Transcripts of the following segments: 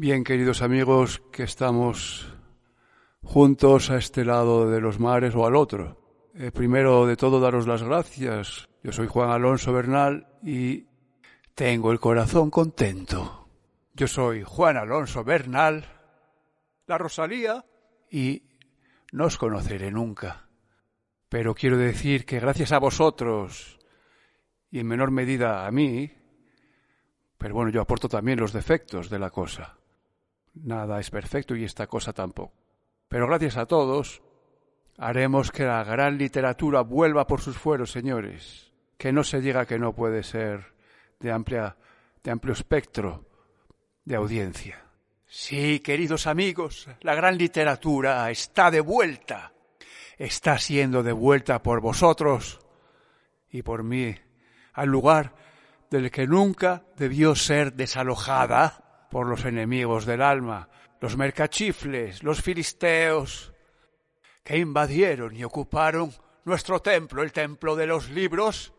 Bien, queridos amigos, que estamos juntos a este lado de los mares o al otro. Eh, primero de todo, daros las gracias. Yo soy Juan Alonso Bernal y tengo el corazón contento. Yo soy Juan Alonso Bernal, la Rosalía, y no os conoceré nunca. Pero quiero decir que gracias a vosotros, y en menor medida a mí, pero bueno, yo aporto también los defectos de la cosa Nada es perfecto y esta cosa tampoco. Pero gracias a todos haremos que la gran literatura vuelva por sus fueros, señores. Que no se diga que no puede ser de amplia, de amplio espectro de audiencia. Sí, queridos amigos, la gran literatura está de vuelta. Está siendo de vuelta por vosotros y por mí al lugar del que nunca debió ser desalojada por los enemigos del alma, los mercachifles, los filisteos, que invadieron y ocuparon nuestro templo, el templo de los libros,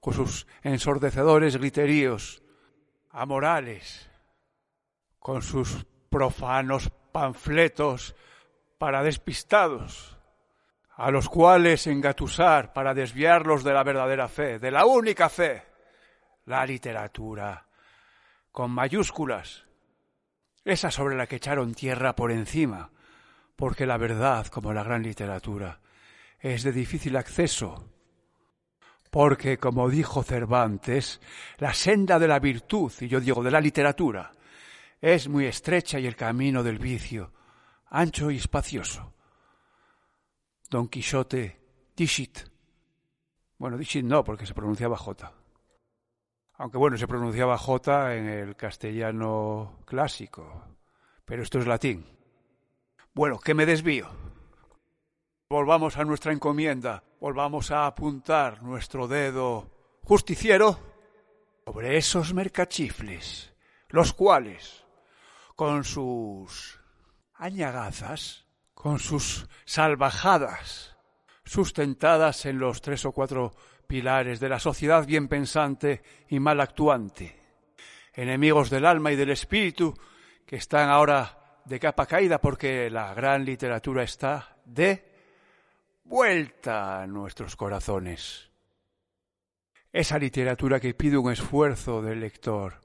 con sus ensordecedores griteríos, amorales, con sus profanos panfletos para despistados, a los cuales engatusar para desviarlos de la verdadera fe, de la única fe, la literatura con mayúsculas, esa sobre la que echaron tierra por encima, porque la verdad, como la gran literatura, es de difícil acceso, porque, como dijo Cervantes, la senda de la virtud, y yo digo de la literatura, es muy estrecha y el camino del vicio, ancho y espacioso. Don Quijote, dishit. Bueno, dishit no, porque se pronunciaba J aunque bueno, se pronunciaba J en el castellano clásico, pero esto es latín. Bueno, que me desvío. Volvamos a nuestra encomienda, volvamos a apuntar nuestro dedo justiciero sobre esos mercachifles, los cuales, con sus añagazas, con sus salvajadas, sustentadas en los tres o cuatro pilares de la sociedad bien pensante y mal actuante, enemigos del alma y del espíritu que están ahora de capa caída porque la gran literatura está de vuelta a nuestros corazones. Esa literatura que pide un esfuerzo del lector,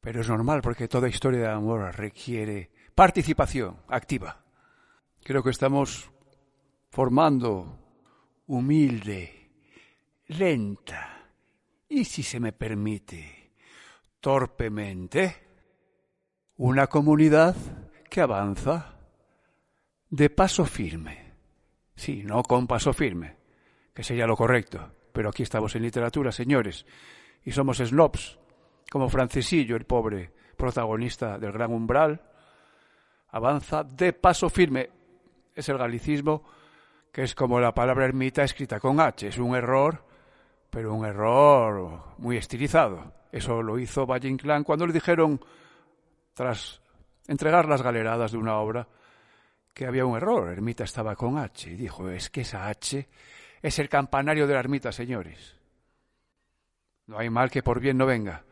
pero es normal porque toda historia de amor requiere participación activa. Creo que estamos formando humilde lenta y, si se me permite, torpemente, una comunidad que avanza de paso firme. Sí, no con paso firme, que sería lo correcto, pero aquí estamos en literatura, señores, y somos snobs, como Francesillo, el pobre protagonista del Gran Umbral, avanza de paso firme. Es el galicismo que es como la palabra ermita escrita con H, es un error pero un error muy estilizado. Eso lo hizo Valle Inclán cuando le dijeron, tras entregar las galeradas de una obra, que había un error. Ermita estaba con H. Y dijo, es que esa H es el campanario de la ermita, señores. No hay mal que por bien no venga.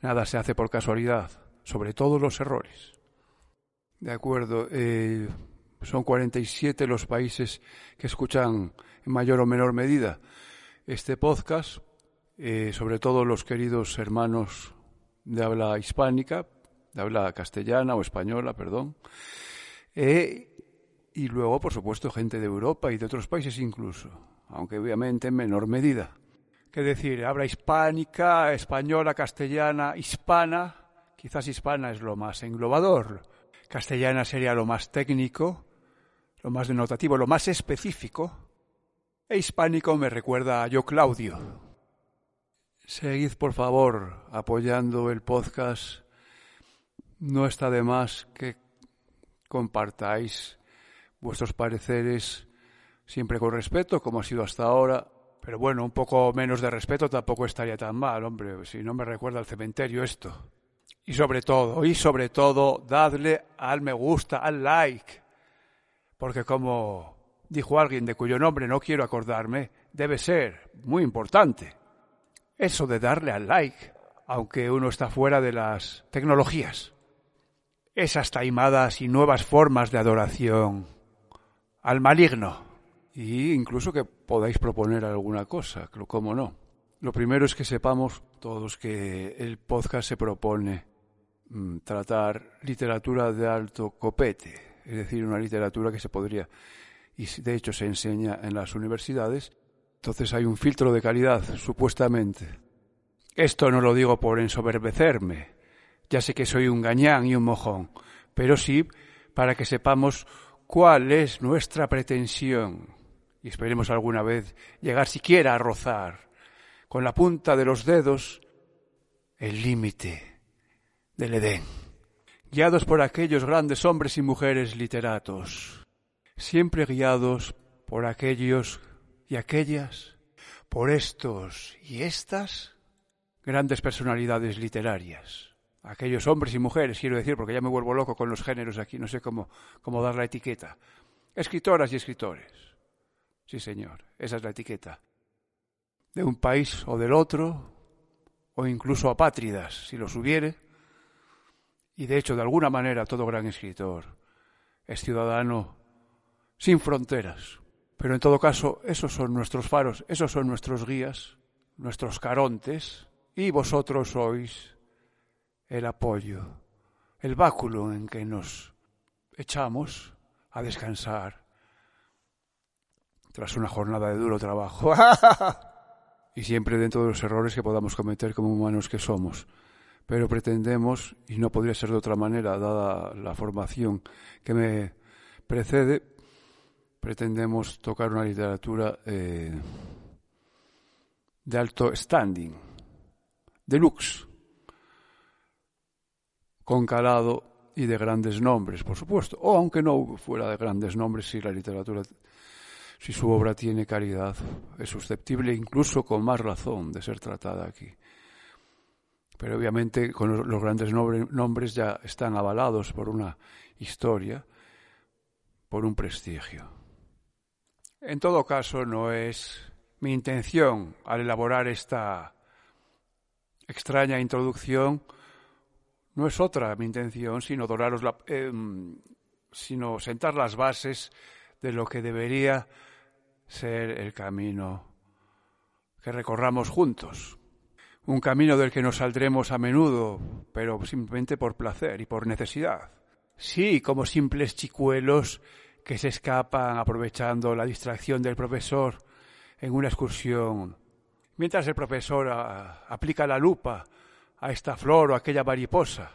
Nada se hace por casualidad, sobre todo los errores. De acuerdo. Eh, son 47 los países que escuchan en mayor o menor medida este podcast, eh, sobre todo los queridos hermanos de habla hispánica, de habla castellana o española, perdón, eh, y luego, por supuesto, gente de Europa y de otros países incluso, aunque obviamente en menor medida. ¿Qué decir? Habla hispánica, española, castellana, hispana, quizás hispana es lo más englobador, castellana sería lo más técnico, lo más denotativo, lo más específico, e hispánico me recuerda a yo Claudio. Seguid, por favor, apoyando el podcast. No está de más que compartáis vuestros pareceres siempre con respeto, como ha sido hasta ahora. Pero bueno, un poco menos de respeto tampoco estaría tan mal, hombre, si no me recuerda al cementerio esto. Y sobre todo, y sobre todo, dadle al me gusta, al like. Porque como dijo alguien de cuyo nombre no quiero acordarme, debe ser muy importante. Eso de darle al like, aunque uno está fuera de las tecnologías. esas taimadas y nuevas formas de adoración al maligno. Y incluso que podáis proponer alguna cosa, cómo no. Lo primero es que sepamos todos que el podcast se propone mm, tratar literatura de alto copete, es decir, una literatura que se podría, y de hecho se enseña en las universidades, entonces hay un filtro de calidad, supuestamente. Esto no lo digo por ensoberbecerme, ya sé que soy un gañán y un mojón, pero sí para que sepamos cuál es nuestra pretensión y esperemos alguna vez llegar siquiera a rozar con la punta de los dedos el límite del Edén, guiados por aquellos grandes hombres y mujeres literatos, siempre guiados por aquellos y aquellas, por estos y estas grandes personalidades literarias aquellos hombres y mujeres, quiero decir, porque ya me vuelvo loco con los géneros aquí, no sé cómo, cómo dar la etiqueta. Escritoras y escritores. Sí, señor, esa es la etiqueta. De un país o del otro, o incluso apátridas, si los hubiere. Y de hecho, de alguna manera, todo gran escritor es ciudadano sin fronteras. Pero en todo caso, esos son nuestros faros, esos son nuestros guías, nuestros carontes, y vosotros sois el apoyo, el báculo en que nos echamos a descansar tras una jornada de duro trabajo. y siempre dentro de los errores que podamos cometer como humanos que somos. Pero pretendemos, y no podría ser de otra manera, dada la formación que me precede, pretendemos tocar una literatura eh, de alto standing, deluxe con calado y de grandes nombres, por supuesto. O aunque no fuera de grandes nombres, si la literatura, si su obra tiene calidad, es susceptible incluso con más razón de ser tratada aquí. Pero obviamente con los grandes nombres ya están avalados por una historia, por un prestigio. En todo caso, no es mi intención al elaborar esta extraña introducción no es otra mi intención, sino la, em, sino sentar las bases de lo que debería ser el camino que recorramos juntos. Un camino del que nos saldremos a menudo, pero simplemente por placer y por necesidad. Sí, como simples chicuelos que se escapan aprovechando la distracción del profesor en una excursión, mientras el profesor ah, aplica la lupa a esta flor o aquella mariposa,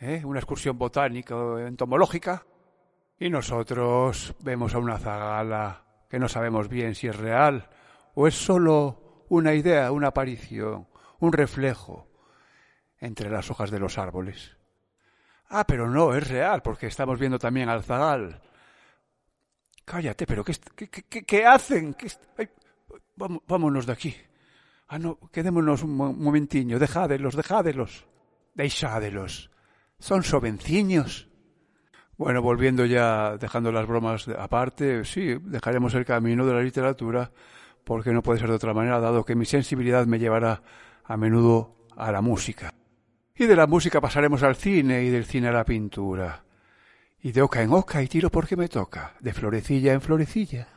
¿eh? una excursión botánica o entomológica, y nosotros vemos a una zagala que no sabemos bien si es real o es solo una idea, una aparición, un reflejo entre las hojas de los árboles. Ah, pero no, es real, porque estamos viendo también al zagal. Cállate, pero ¿qué, qué, qué, hacen? vámonos de aquí. Ah, no, quedémonos un momentiño, dejádelos, dejádelos. Deixádelos. Son sovenciños. Bueno, volviendo ya, dejando las bromas aparte, sí, dejaremos el camino de la literatura porque no puede ser de otra manera, dado que mi sensibilidad me llevará a menudo a la música. Y de la música pasaremos al cine y del cine a la pintura. Y de oca en oca y tiro porque me toca, de florecilla en florecilla.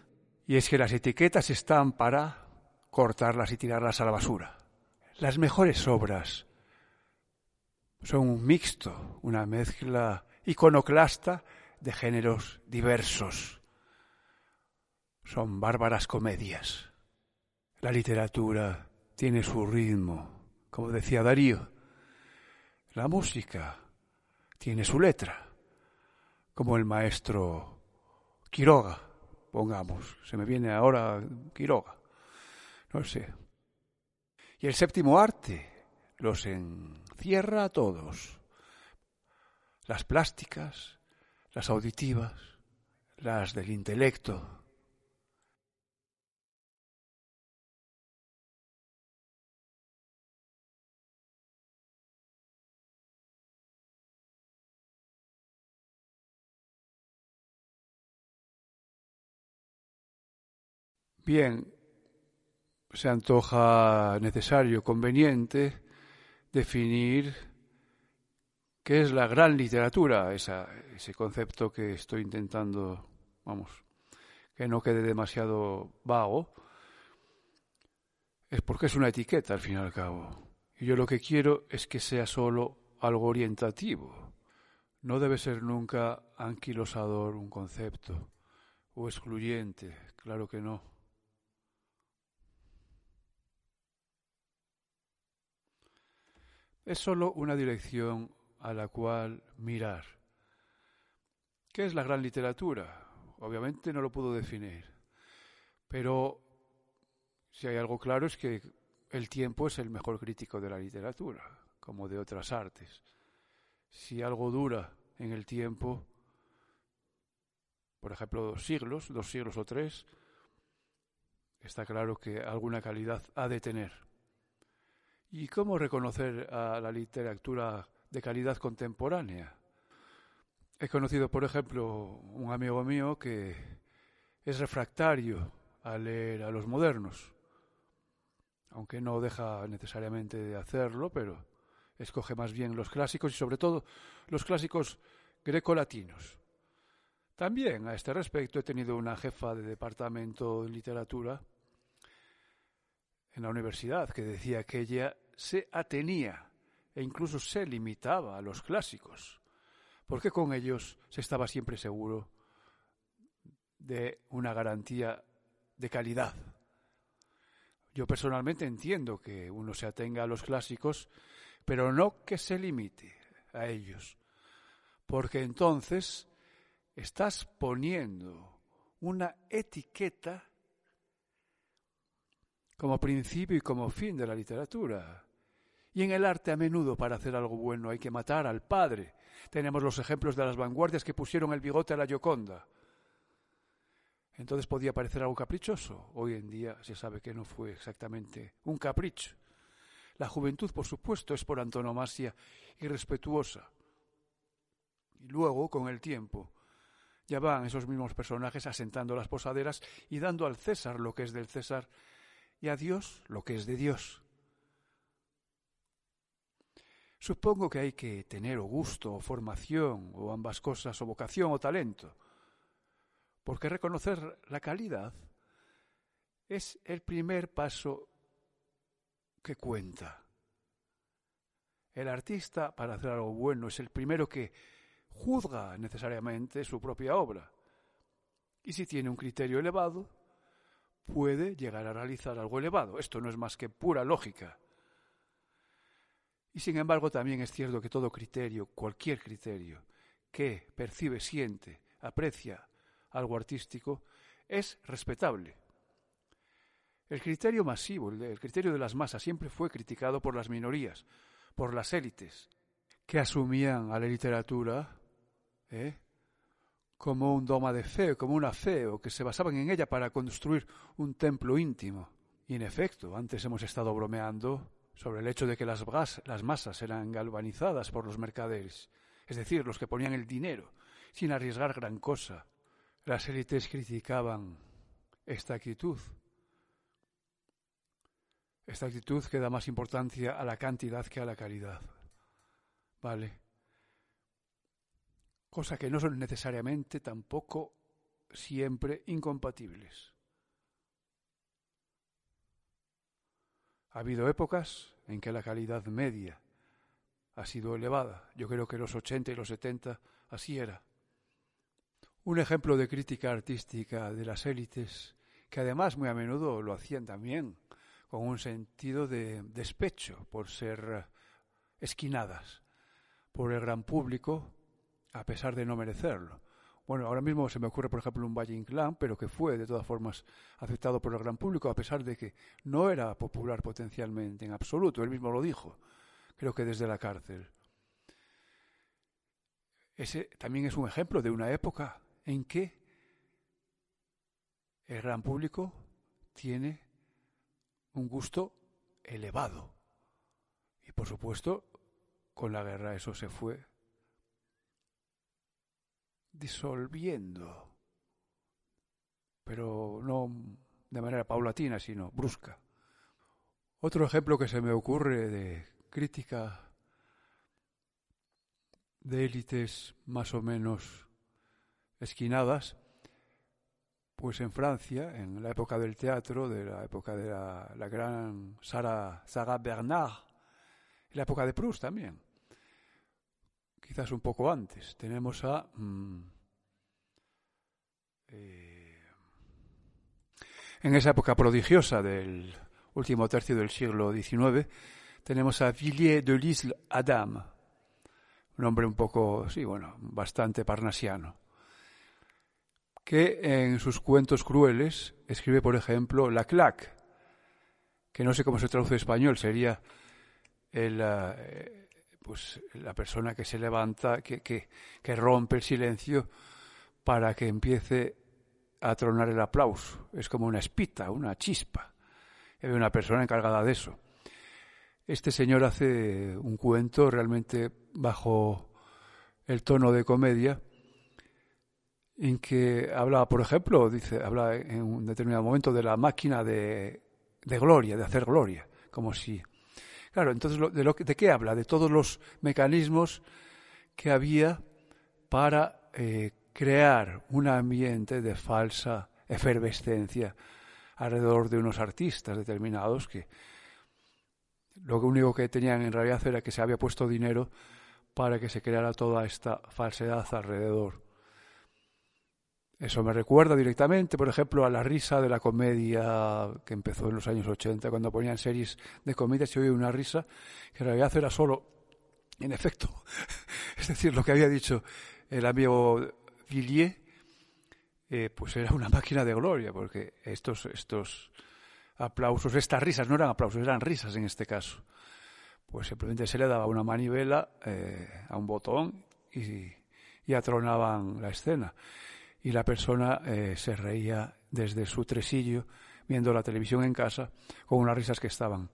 Y es que las etiquetas están para cortarlas y tirarlas a la basura. Las mejores obras son un mixto, una mezcla iconoclasta de géneros diversos. Son bárbaras comedias. La literatura tiene su ritmo, como decía Darío. La música tiene su letra, como el maestro Quiroga, pongamos. Se me viene ahora Quiroga. No sé. Y el séptimo arte los encierra a todos. Las plásticas, las auditivas, las del intelecto. Bien, se antoja necesario, conveniente, definir ¿Qué es la gran literatura? ese concepto que estoy intentando, vamos, que no quede demasiado vago, es porque es una etiqueta al fin y al cabo. Y yo lo que quiero es que sea solo algo orientativo. No debe ser nunca anquilosador un concepto o excluyente, claro que no. Es solo una dirección a la cual mirar. ¿Qué es la gran literatura? Obviamente no lo puedo definir, pero si hay algo claro es que el tiempo es el mejor crítico de la literatura, como de otras artes. Si algo dura en el tiempo, por ejemplo, dos siglos, dos siglos o tres, está claro que alguna calidad ha de tener. ¿Y cómo reconocer a la literatura de calidad contemporánea? He conocido, por ejemplo, un amigo mío que es refractario a leer a los modernos aunque no deja necesariamente de hacerlo, pero escoge más bien los clásicos y sobre todo los clásicos grecolatinos. También a este respecto he tenido una jefa de departamento de literatura en la universidad que decía que ella se atenía e incluso se limitaba a los clásicos, porque con ellos se estaba siempre seguro de una garantía de calidad. Yo personalmente entiendo que uno se atenga a los clásicos, pero no que se limite a ellos, porque entonces estás poniendo una etiqueta como principio y como fin de la literatura. Y en el arte a menudo para hacer algo bueno hay que matar al padre. Tenemos los ejemplos de las vanguardias que pusieron el bigote a la Gioconda. Entonces podía parecer algo caprichoso. Hoy en día se sabe que no fue exactamente un capricho. La juventud, por supuesto, es por antonomasia irrespetuosa. Y luego, con el tiempo, ya van esos mismos personajes asentando las posaderas y dando al César lo que es del César y a Dios lo que es de Dios. Supongo que hay que tener o gusto o formación o ambas cosas o vocación o talento porque reconocer la calidad es el primer paso que cuenta. El artista, para hacer algo bueno, es el primero que juzga necesariamente su propia obra. Y si tiene un criterio elevado, puede llegar a realizar algo elevado. Esto no es más que pura lógica. Y sin embargo también es cierto que todo criterio, cualquier criterio, que percibe, siente, aprecia, algo artístico, es respetable. El criterio masivo, el criterio de las masas, siempre fue criticado por las minorías, por las élites, que asumían a la literatura ¿eh? Como un doma de fe, como una fe, o que se basaban en ella para construir un templo íntimo. Y en efecto, antes hemos estado bromeando sobre el hecho de que las, las masas eran galvanizadas por los mercaderes, es decir, los que ponían el dinero, sin arriesgar gran cosa, las élites criticaban esta actitud, esta actitud que da más importancia a la cantidad que a la calidad. ¿Vale? Cosa que no son necesariamente tampoco siempre incompatibles. Ha habido épocas en que la calidad media ha sido elevada. Yo creo que los 80 y los 70 así era. Un ejemplo de crítica artística de las élites, que además muy a menudo lo hacían también con un sentido de despecho por ser esquinadas por el gran público, a pesar de no merecerlo. Bueno, ahora mismo se me ocurre, por ejemplo, un Valle Inclán, pero que fue de todas formas aceptado por el gran público, a pesar de que no era popular potencialmente en absoluto. Él mismo lo dijo, creo que desde la cárcel. Ese también es un ejemplo de una época en que el gran público tiene un gusto elevado. Y por supuesto, con la guerra eso se fue disolviendo, pero no de manera paulatina, sino brusca. Otro ejemplo que se me ocurre de crítica de élites más o menos esquinadas, pues en Francia, en la época del teatro, de la época de la, gran Sarah, Sarah Bernard, en la época de Proust también, quizás un poco antes, tenemos a... Mm, eh, en esa época prodigiosa del último tercio del siglo XIX, tenemos a Villiers de l'Isle Adam, un hombre un poco, sí, bueno, bastante parnasiano, que en sus cuentos crueles escribe, por ejemplo, La Claque, que no sé cómo se traduce en español, sería el, eh, pues, la persona que se levanta, que, que, que rompe el silencio para que empiece a tronar el aplauso. Es como una espita, una chispa. Hay una persona encargada de eso. Este señor hace un cuento realmente bajo el tono de comedia, en que habla, por ejemplo, dice, habla en un determinado momento de la máquina de, de gloria, de hacer gloria, como si. Claro, entonces, ¿de, lo, ¿de qué habla? De todos los mecanismos que había para eh, crear un ambiente de falsa efervescencia alrededor de unos artistas determinados que lo único que tenían en realidad era que se había puesto dinero para que se creara toda esta falsedad alrededor. Eso me recuerda directamente, por ejemplo, a la risa de la comedia que empezó en los años 80, cuando ponían series de comedia, se oía una risa que en realidad era solo, en efecto, es decir, lo que había dicho el amigo Villiers, eh, pues era una máquina de gloria, porque estos, estos aplausos, estas risas, no eran aplausos, eran risas en este caso. Pues simplemente se le daba una manivela eh, a un botón y, y, atronaban la escena. Y la persona eh, se reía desde su tresillo viendo la televisión en casa con unas risas que estaban,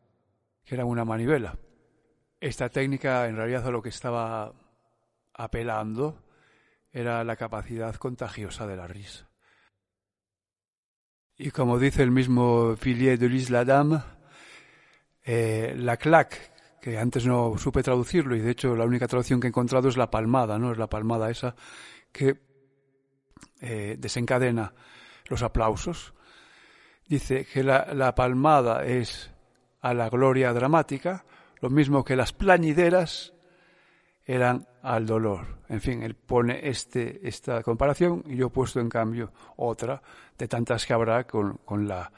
que eran una manivela. Esta técnica en realidad a lo que estaba apelando era la capacidad contagiosa de la risa. Y como dice el mismo Villiers de l'Isle Adam, eh, la claque, que antes no supe traducirlo, y de hecho la única traducción que he encontrado es la palmada, ¿no? Es la palmada esa que eh, desencadena los aplausos. Dice que la, palmada es a la gloria dramática, lo mismo que las plañideras eran al dolor. En fin, él pone este, esta comparación y yo he puesto en cambio otra de tantas que habrá con, con, la,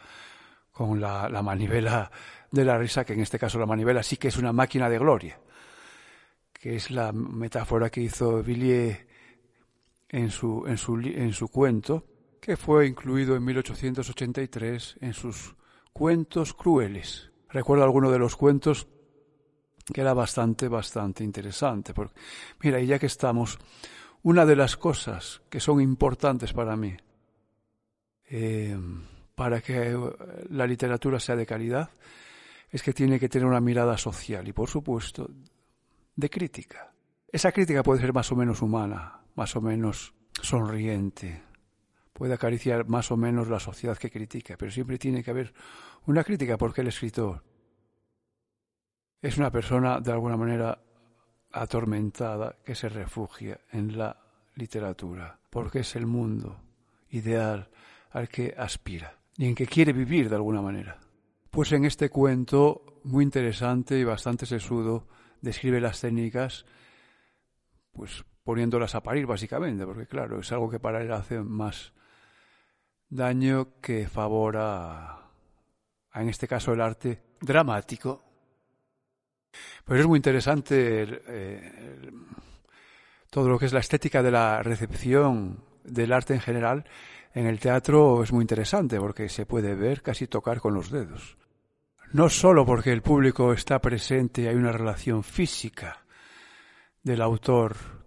con la, manivela de la risa, que en este caso la manivela sí que es una máquina de gloria, que es la metáfora que hizo Villiers en su, en su, en su cuento, que fue incluido en 1883 en sus cuentos crueles. Recuerdo alguno de los cuentos que era bastante, bastante interesante. Porque, mira, y ya que estamos, una de las cosas que son importantes para mí, eh, para que la literatura sea de calidad, es que tiene que tener una mirada social y, por supuesto, de crítica. Esa crítica puede ser más o menos humana, más o menos sonriente, puede acariciar más o menos la sociedad que critica, pero siempre tiene que haber una crítica porque el escritor es una persona de alguna manera atormentada que se refugia en la literatura, porque es el mundo ideal al que aspira y en que quiere vivir de alguna manera. Pues en este cuento, muy interesante y bastante sesudo, describe las técnicas, pues poniéndolas a parir básicamente, porque claro, es algo que para él hace más daño que favor en este caso, el arte dramático pues es muy interesante todo lo que es la estética de la recepción del arte en general. En el teatro es muy interesante porque se puede ver, casi tocar con los dedos. No solo porque el público está presente hay una relación física del autor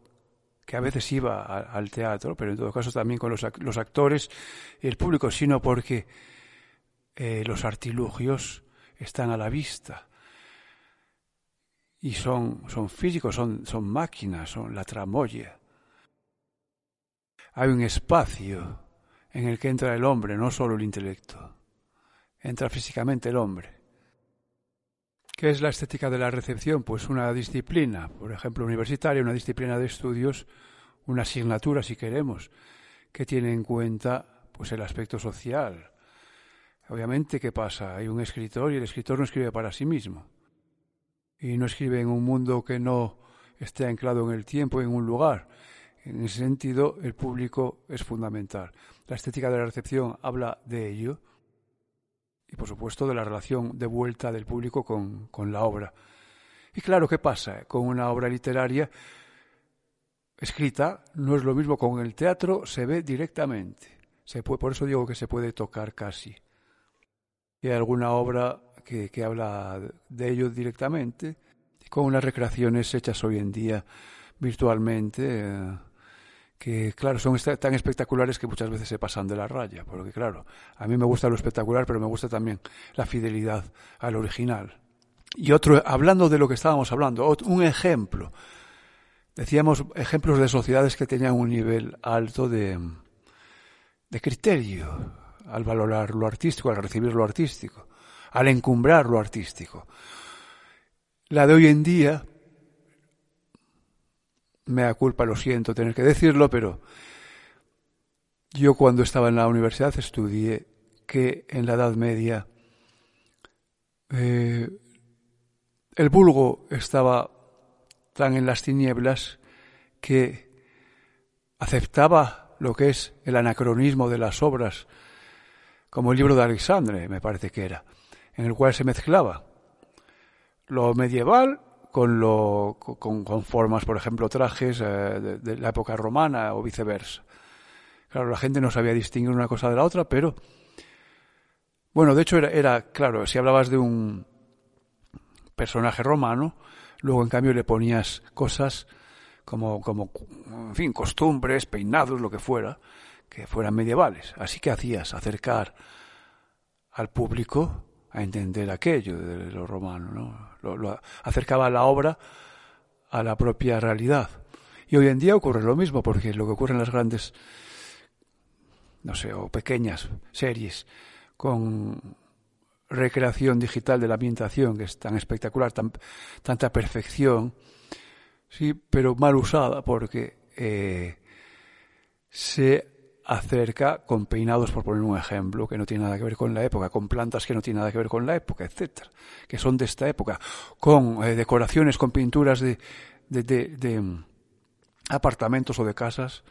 que a veces iba al teatro, pero en todo caso también con los, actores y el público, sino porque eh, los artilugios están a la vista y son, son físicos, son, son máquinas, son la tramoya. Hay un espacio en el que entra el hombre, no solo el intelecto. Entra físicamente el hombre. ¿Qué es la estética de la recepción? Pues una disciplina, por ejemplo, universitaria, una disciplina de estudios, una asignatura, si queremos, que tiene en cuenta pues el aspecto social. Obviamente, ¿qué pasa? Hay un escritor y el escritor no escribe para sí mismo. Y no escribe en un mundo que no esté anclado en el tiempo, en un lugar. En ese sentido, el público es fundamental. La estética de la recepción habla de ello y por supuesto de la relación de vuelta del público con, con la obra. Y claro, ¿qué pasa? Con una obra literaria escrita no es lo mismo con el teatro, se ve directamente. Se puede, por eso digo que se puede tocar casi. Y hay alguna obra que, que habla de ello directamente, con unas recreaciones hechas hoy en día virtualmente. Eh, que claro, son tan espectaculares que muchas veces se pasan de la raya, porque claro, a mí me gusta lo espectacular, pero me gusta también la fidelidad al original. Y otro, hablando de lo que estábamos hablando, un ejemplo. Decíamos ejemplos de sociedades que tenían un nivel alto de, de criterio al valorar lo artístico, al recibir lo artístico, al encumbrar lo artístico. La de hoy en día, me da culpa, lo siento tener que decirlo, pero yo cuando estaba en la universidad estudié que en la Edad Media eh, el vulgo estaba tan en las tinieblas que aceptaba lo que es el anacronismo de las obras, como el libro de Alexandre, me parece que era, en el cual se mezclaba lo medieval con, lo, con, con formas, por ejemplo, trajes eh, de, la época romana o viceversa. Claro, la gente no sabía distinguir una cosa de la otra, pero bueno, de hecho era, era claro, si hablabas de un personaje romano, luego en cambio le ponías cosas como, como, fin, costumbres, peinados, lo que fuera, que fueran medievales. Así que hacías acercar al público a entender aquello de lo romano, ¿no? Lo, acercaba la obra a la propia realidad. Y hoy en día ocurre lo mismo, porque lo que ocurre en las grandes, no sé, o pequeñas series con recreación digital de la ambientación, que es tan espectacular, tan, tanta perfección, sí, pero mal usada, porque eh, se acerca con peinados, por poner un ejemplo, que no tiene nada que ver con la época, con plantas que no tienen nada que ver con la época, etcétera, que son de esta época, con eh, decoraciones, con pinturas de, de, de, de, mm, apartamentos o de casas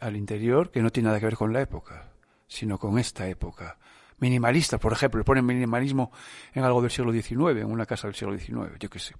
al interior que no tiene nada que ver con la época, sino con esta época. Minimalista, por ejemplo, le ponen minimalismo en algo del siglo XIX, en una casa del siglo XIX, yo qué sé.